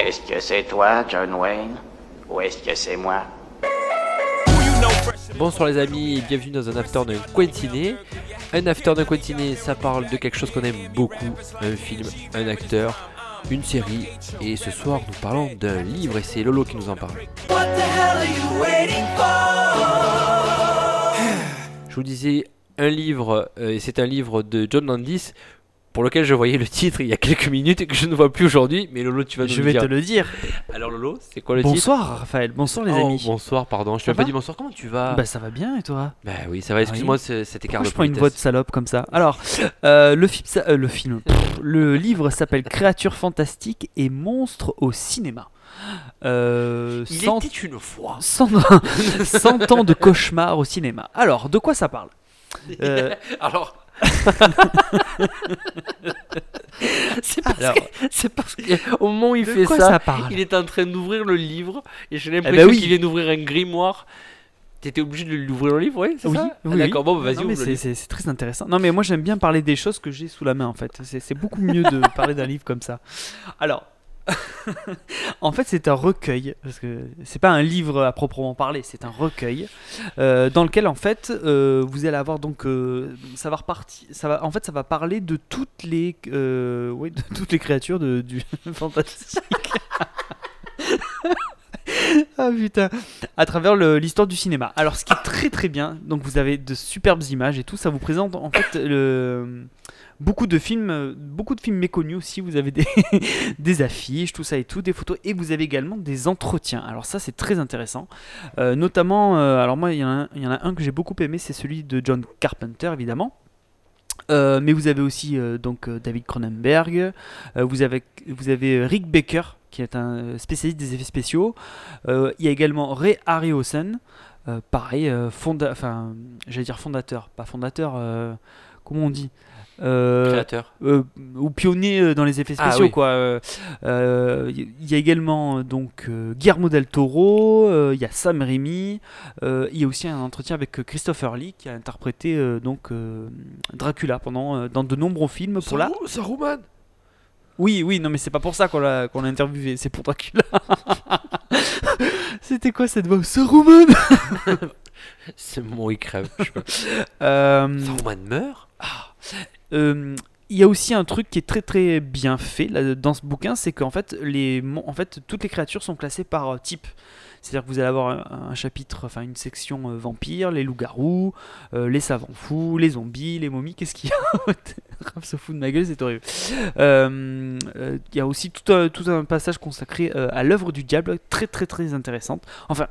Est-ce que c'est toi, John Wayne Ou est-ce que c'est moi? Bonsoir les amis et bienvenue dans un after d'un Quentiné. Un after d'un Quentiné, ça parle de quelque chose qu'on aime beaucoup, un film, un acteur, une série. Et ce soir, nous parlons d'un livre et c'est Lolo qui nous en parle. Je vous disais un livre, euh, et c'est un livre de John Landis pour lequel je voyais le titre il y a quelques minutes et que je ne vois plus aujourd'hui. Mais Lolo, tu vas nous Je le vais dire. te le dire. Alors Lolo, c'est quoi le titre? Bonsoir Raphaël, bonsoir les Oh, amis. Bonsoir, pardon, je t'ai pas dit bonsoir, comment tu vas? Bah ça va bien et toi? Bah oui, ça va, excuse-moi ce- cet écart Pourquoi de je prends une voix de salope comme ça? Alors, euh, le film, ça- euh, le film, pff, le livre s'appelle Créatures fantastiques et monstres au cinéma. Euh, Il 100, était une fois. 100 100 ans de cauchemar au cinéma. Alors, de quoi ça parle? Euh, Alors. c'est parce, Alors. que- parce qu'au moment où il fait ça, il est en train d'ouvrir le livre et j'ai l'impression oui. qu'il vient d'ouvrir un grimoire. T'étais obligé de l'ouvrir le livre, oui, Ah, oui, D'accord, bon, bah, vas-y, c'est- très intéressant. Non, mais moi j'aime bien parler des choses que j'ai sous la main en fait. C'est beaucoup mieux de parler d'un livre comme ça. Alors, en fait, c'est un recueil parce que c'est pas un livre à proprement parler, c'est un recueil euh, dans lequel en fait euh, vous allez avoir donc euh, ça va repartir, ça va en fait ça va parler de toutes les oui, de toutes les créatures de, du fantastique. Ah putain, à travers l'histoire du cinéma. Alors ce qui est très très bien, donc vous avez de superbes images et tout, ça vous présente en fait le, beaucoup de films, euh, beaucoup de films méconnus aussi. Vous avez des, affiches, tout ça et tout, des photos et vous avez également des entretiens. Alors ça c'est très intéressant, Euh, notamment. euh, alors moi il y, en a un- il y en a un que j'ai beaucoup aimé, c'est celui de John Carpenter évidemment. Mais vous avez aussi donc David Cronenberg, vous avez Rick Baker qui est un spécialiste des effets spéciaux. Il y a également Ray Harryhausen, pareil, fonda enfin j'allais dire fondateur, pas fondateur, comment on dit Euh, Créateur. euh, ou pionnier euh, dans les effets Ah spéciaux oui. quoi. Euh, Il y a également donc Guillermo del Toro, euh, il y a Sam Raimi, euh, il y a aussi un entretien avec Christopher Lee qui a interprété euh, donc euh, Dracula pendant euh, dans de nombreux films pour la. Saruman Oui oui non mais c'est pas pour ça qu'on l'a qu'on l'a interviewé, c'est pour Dracula. C'était quoi cette voix? Saruman C'est mon il crève. je sais pas. Euh, Saruman meurt? Euh, il y a aussi un truc qui est très très bien fait dans ce bouquin, c'est qu'en fait, les, en fait, toutes les créatures sont classées par euh, type. C'est-à-dire que vous allez avoir un, chapitre, enfin une section euh, vampires, les loups-garous, les savants fous, les zombies, les momies. Qu'est-ce qu'il y a Raph se fout de ma gueule, c'est horrible. Il y a aussi tout un, tout un passage consacré à l'œuvre du diable, très très très intéressante. Enfin,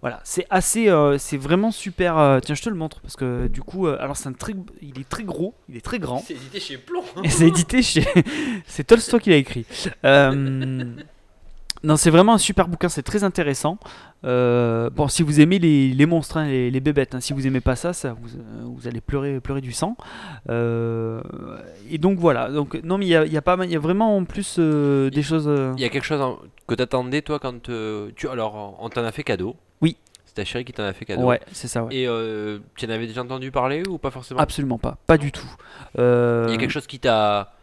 voilà, c'est assez, euh, c'est vraiment super. euh, tiens, je te le montre parce que du coup, euh, alors c'est un très, il est très gros, il est très grand. C'est édité chez Plomb. Et c'est édité chez. c'est Tolstoy qui l'a écrit. Euh, Non, c'est vraiment un super bouquin, c'est très intéressant. Euh, bon, si vous aimez les, les monstres, hein, les, les bébêtes, hein, si vous aimez pas ça, ça vous, euh, vous allez pleurer, pleurer du sang. Euh, et donc voilà. Donc non, mais il y a, il y a pas, mal- il y a vraiment en plus euh, des choses. euh, Il y a quelque chose en- que t'attendais toi quand euh, tu alors on t'en a fait cadeau. Oui. C'est ta chérie qui t'en a fait cadeau. Ouais, c'est ça. Ouais. Et euh, tu en avais déjà entendu parler ou pas forcément? Absolument pas, pas du tout. Euh, Il y a quelque chose qui t'a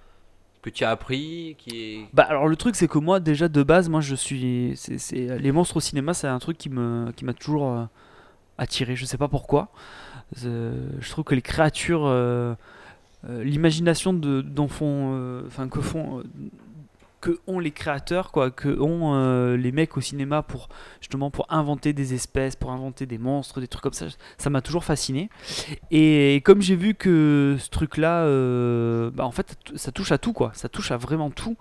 que tu as appris qui est Bah alors le truc c'est que moi déjà de base moi je suis c'est les monstres au cinéma c'est un truc qui me qui m'a toujours euh, attiré je sais pas pourquoi Euh, je trouve que les créatures euh, l'imagination de font enfin que font ont les créateurs quoi que ont euh, les mecs au cinéma pour justement pour inventer des espèces pour inventer des monstres des trucs comme ça ça m'a toujours fasciné. Et comme j'ai vu que ce truc là bah en fait ça touche à tout quoi. Ça touche à vraiment tout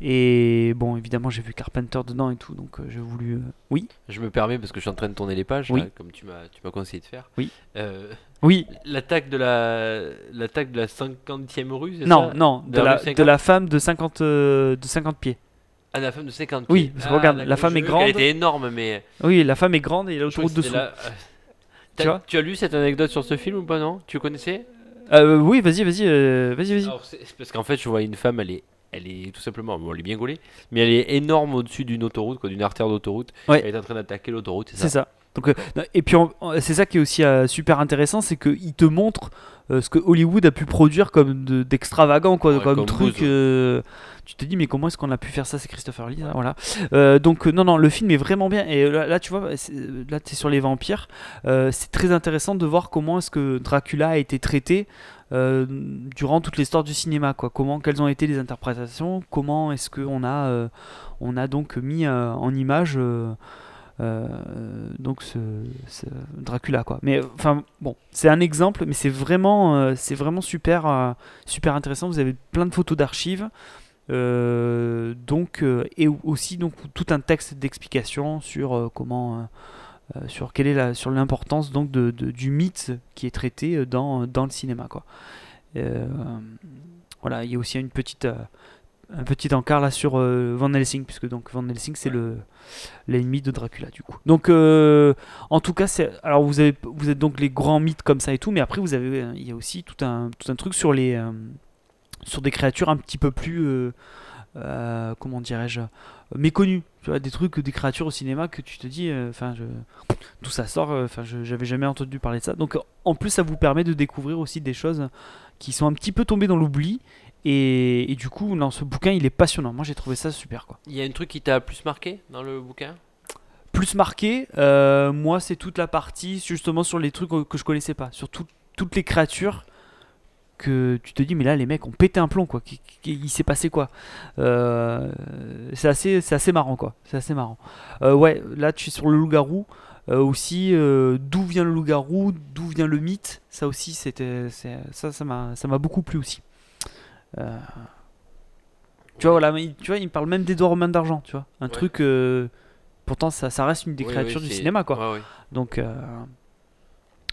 et bon évidemment j'ai vu Carpenter dedans et tout donc euh, j'ai voulu euh, oui Je me permets parce que je suis en train de tourner les pages Oui. là, comme tu m'as tu m'as conseillé de faire. Oui. Euh, oui l'attaque de la l'attaque de la 50e rue, c'est non ça non De de la la, rue 50? de la femme de 50 euh, de 50 pieds Ah, la femme de 50 Oui, pieds. parce que regarde, la d'accord, femme est grande. qu'elle était énorme mais oui la femme est grande et il y a je crois l'autoroute que dessous la- euh, Tu vois tu as lu cette anecdote sur ce film ou pas non? Tu connaissais? Euh, oui vas-y vas-y euh, vas-y vas-y Alors, c'est- c'est parce qu'en fait, je vois une femme, elle est, elle est tout simplement, bon, elle est bien gaulée, mais elle est énorme au-dessus d'une autoroute, quoi, d'une artère d'autoroute. Ouais. Elle est en train d'attaquer l'autoroute, c'est c'est ça. Donc, euh, et puis c'est ça qui est aussi euh, super intéressant, c'est qu'il te montre euh, ce que Hollywood a pu produire comme de- d'extravagant, quoi, Ouais, comme, comme truc. Ouais. tu te dis mais comment est-ce qu'on a pu faire ça? C'est Christopher Lee, ça, voilà. Donc non non, le film est vraiment bien. Et là, là, tu vois, là es sur les vampires. C'est très intéressant de voir comment est-ce que Dracula a été traité. durant toute l'histoire du cinéma quoi comment quelles ont été les interprétations? Comment est-ce que on a on a donc mis en image donc ce, Dracula quoi. Mais euh, enfin bon, c'est un exemple, mais c'est vraiment euh, c'est vraiment super euh, super intéressant. Vous avez plein de photos d'archives. euh, donc euh, et aussi donc tout un texte d'explication sur euh, comment euh, euh, sur quelle est la sur l'importance donc de, du mythe qui est traité euh, dans, dans le cinéma quoi. Euh, voilà, il y a aussi une petite euh, un petit encart là sur euh, Van Helsing puisque donc Van Helsing c'est le l'ennemi de Dracula du coup. Donc euh, en tout cas c'est alors vous avez vous êtes donc les grands mythes comme ça et tout mais après vous avez euh, il y a aussi tout un tout un truc sur les euh, sur des créatures un petit peu plus comment dirais-je méconnues tu vois des trucs des créatures au cinéma que tu te dis enfin d'où ça sort enfin je j'avais jamais entendu parler de ça donc en plus ça vous permet de découvrir aussi des choses qui sont un petit peu tombées dans l'oubli et, et du coup dans ce bouquin il est passionnant moi j'ai trouvé ça super quoi Il y a un truc qui t'a plus marqué dans le bouquin? Plus marqué, euh, moi, c'est toute la partie justement sur les trucs que je connaissais pas, sur tout- toutes les créatures que tu te dis, mais là, les mecs ont pété un plomb, quoi. Il s'est passé quoi? Euh, C'est assez, c'est assez marrant, quoi. C'est assez marrant. Euh, ouais, là, tu es sur le loup-garou. Euh, aussi, d'où vient le loup-garou, d'où vient le mythe? Ça aussi, c'était, ça, ça m'a, ça m'a beaucoup plu aussi. Euh, tu vois, voilà, il- tu vois, il me parle même d'Edouard Romain d'argent, tu vois, un truc. euh, pourtant, ça, ça reste une des Oui, créatures oui, du cinéma, quoi. Ouais. Donc, euh,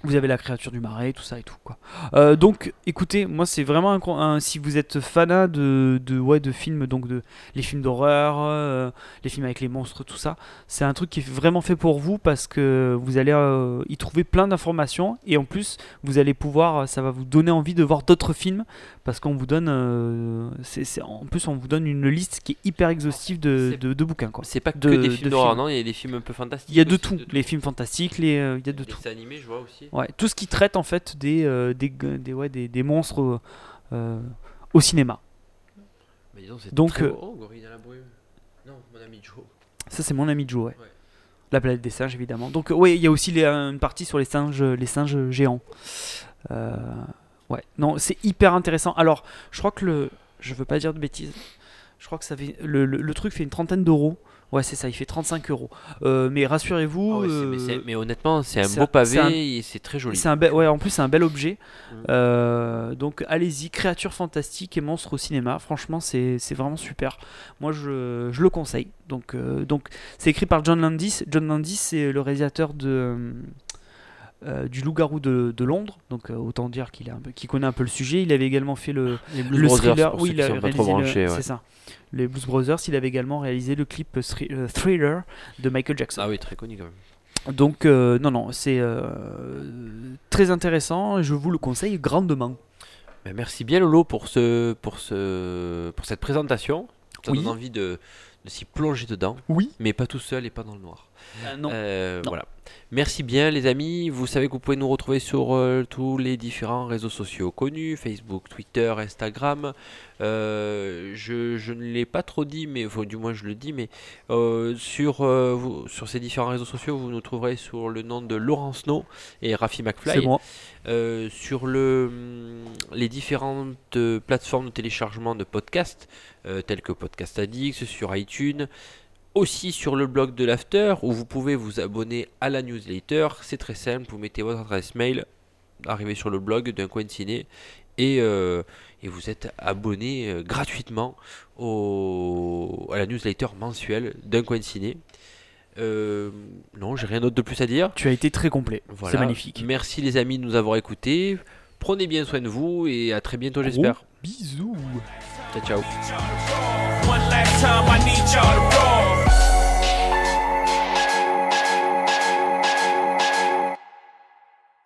vous avez la créature du marais, tout ça et tout, quoi. Euh, donc, écoutez, moi, c'est vraiment un, si vous êtes fanat de, de, ouais, de films, donc de les films d'horreur, euh, les films avec les monstres, tout ça, c'est un truc qui est vraiment fait pour vous parce que vous allez euh, y trouver plein d'informations et en plus, vous allez pouvoir, ça va vous donner envie de voir d'autres films parce qu'on vous donne, c'est- en plus, on vous donne une liste qui est hyper exhaustive de, de, de bouquins, quoi. C'est pas que De- des de films d'horreur, non Il y a des films un peu fantastiques. Il y a de aussi, tout, les films fantastiques, les, il y a de Les tout. animés, je vois aussi. Ouais, tout ce qui traite en fait des, euh, des, des, ouais, des, des monstres euh, euh, au cinéma. Mais dis donc, c'est Donc, très beau. Oh, Gorille dans la brume. Non, mon ami Joe. Ça, c'est mon ami Joe, ouais. Ouais. La planète des singes, évidemment. Donc, ouais, il y a aussi les, une partie sur les singes, les singes géants. Euh, ouais, non, c'est hyper intéressant. Alors, je crois que le. Je veux pas dire de bêtises. Je crois que ça fait, le, le, le truc fait une trentaine d'euros. Ouais, c'est ça, il fait 35 euros. Euh, mais rassurez-vous. Ah ouais, c'est- mais, euh, mais honnêtement, c'est un beau pavé un- et c'est très joli. C'est un bel, ouais, en plus c'est un bel objet. Mm. Euh, donc allez-y, créatures fantastiques et monstres au cinéma. Franchement, c'est c'est vraiment super. Moi, je, je le conseille. Donc euh, donc c'est écrit par John Landis. John Landis, c'est le réalisateur de euh, du Loup-garou de, de Londres. Donc euh, autant dire qu'il connaît un peu le sujet. Il avait également fait le le thriller. Oui, il a réalisé le- ouais. C'est ça. Les Blues Brothers. Il avait également réalisé le clip thri- euh, Thriller de Michael Jackson. Ah oui, très connu quand même. Donc, non, non, c'est très intéressant et je vous le conseille grandement. Ben, merci bien Lolo pour, ce, pour, ce, pour cette présentation. Ça Oui. donne envie de, de s'y plonger dedans, Oui. mais pas tout seul et pas dans le noir. Non. Euh, Non. Voilà. Merci bien les amis. Vous savez que vous pouvez nous retrouver sur euh, tous les différents réseaux sociaux connus, Facebook, Twitter, Instagram. Euh, je, je ne l'ai pas trop dit, mais enfin, du moins je le dis, mais euh, sur, euh, vous- sur ces différents réseaux sociaux, vous nous trouverez sur le nom de Laurence No et Rafi McFly. c'est moi. Euh, sur le, hum, les différentes euh, plateformes de téléchargement de podcasts, euh, telles que Podcast Addict, sur iTunes, aussi sur le blog de l'After, où vous pouvez vous abonner à la newsletter. C'est très simple, vous mettez votre adresse mail, arrivez sur le blog d'un coin de ciné, et, euh, et vous êtes abonné euh, gratuitement au, à la newsletter mensuelle d'un coin de ciné. Euh, non, j'ai rien d'autre de plus à dire. Tu as été très complet. Voilà. C'est magnifique. Merci les amis de nous avoir écoutés. Prenez bien soin de vous et à très bientôt j'espère. Bisous. Ciao ciao.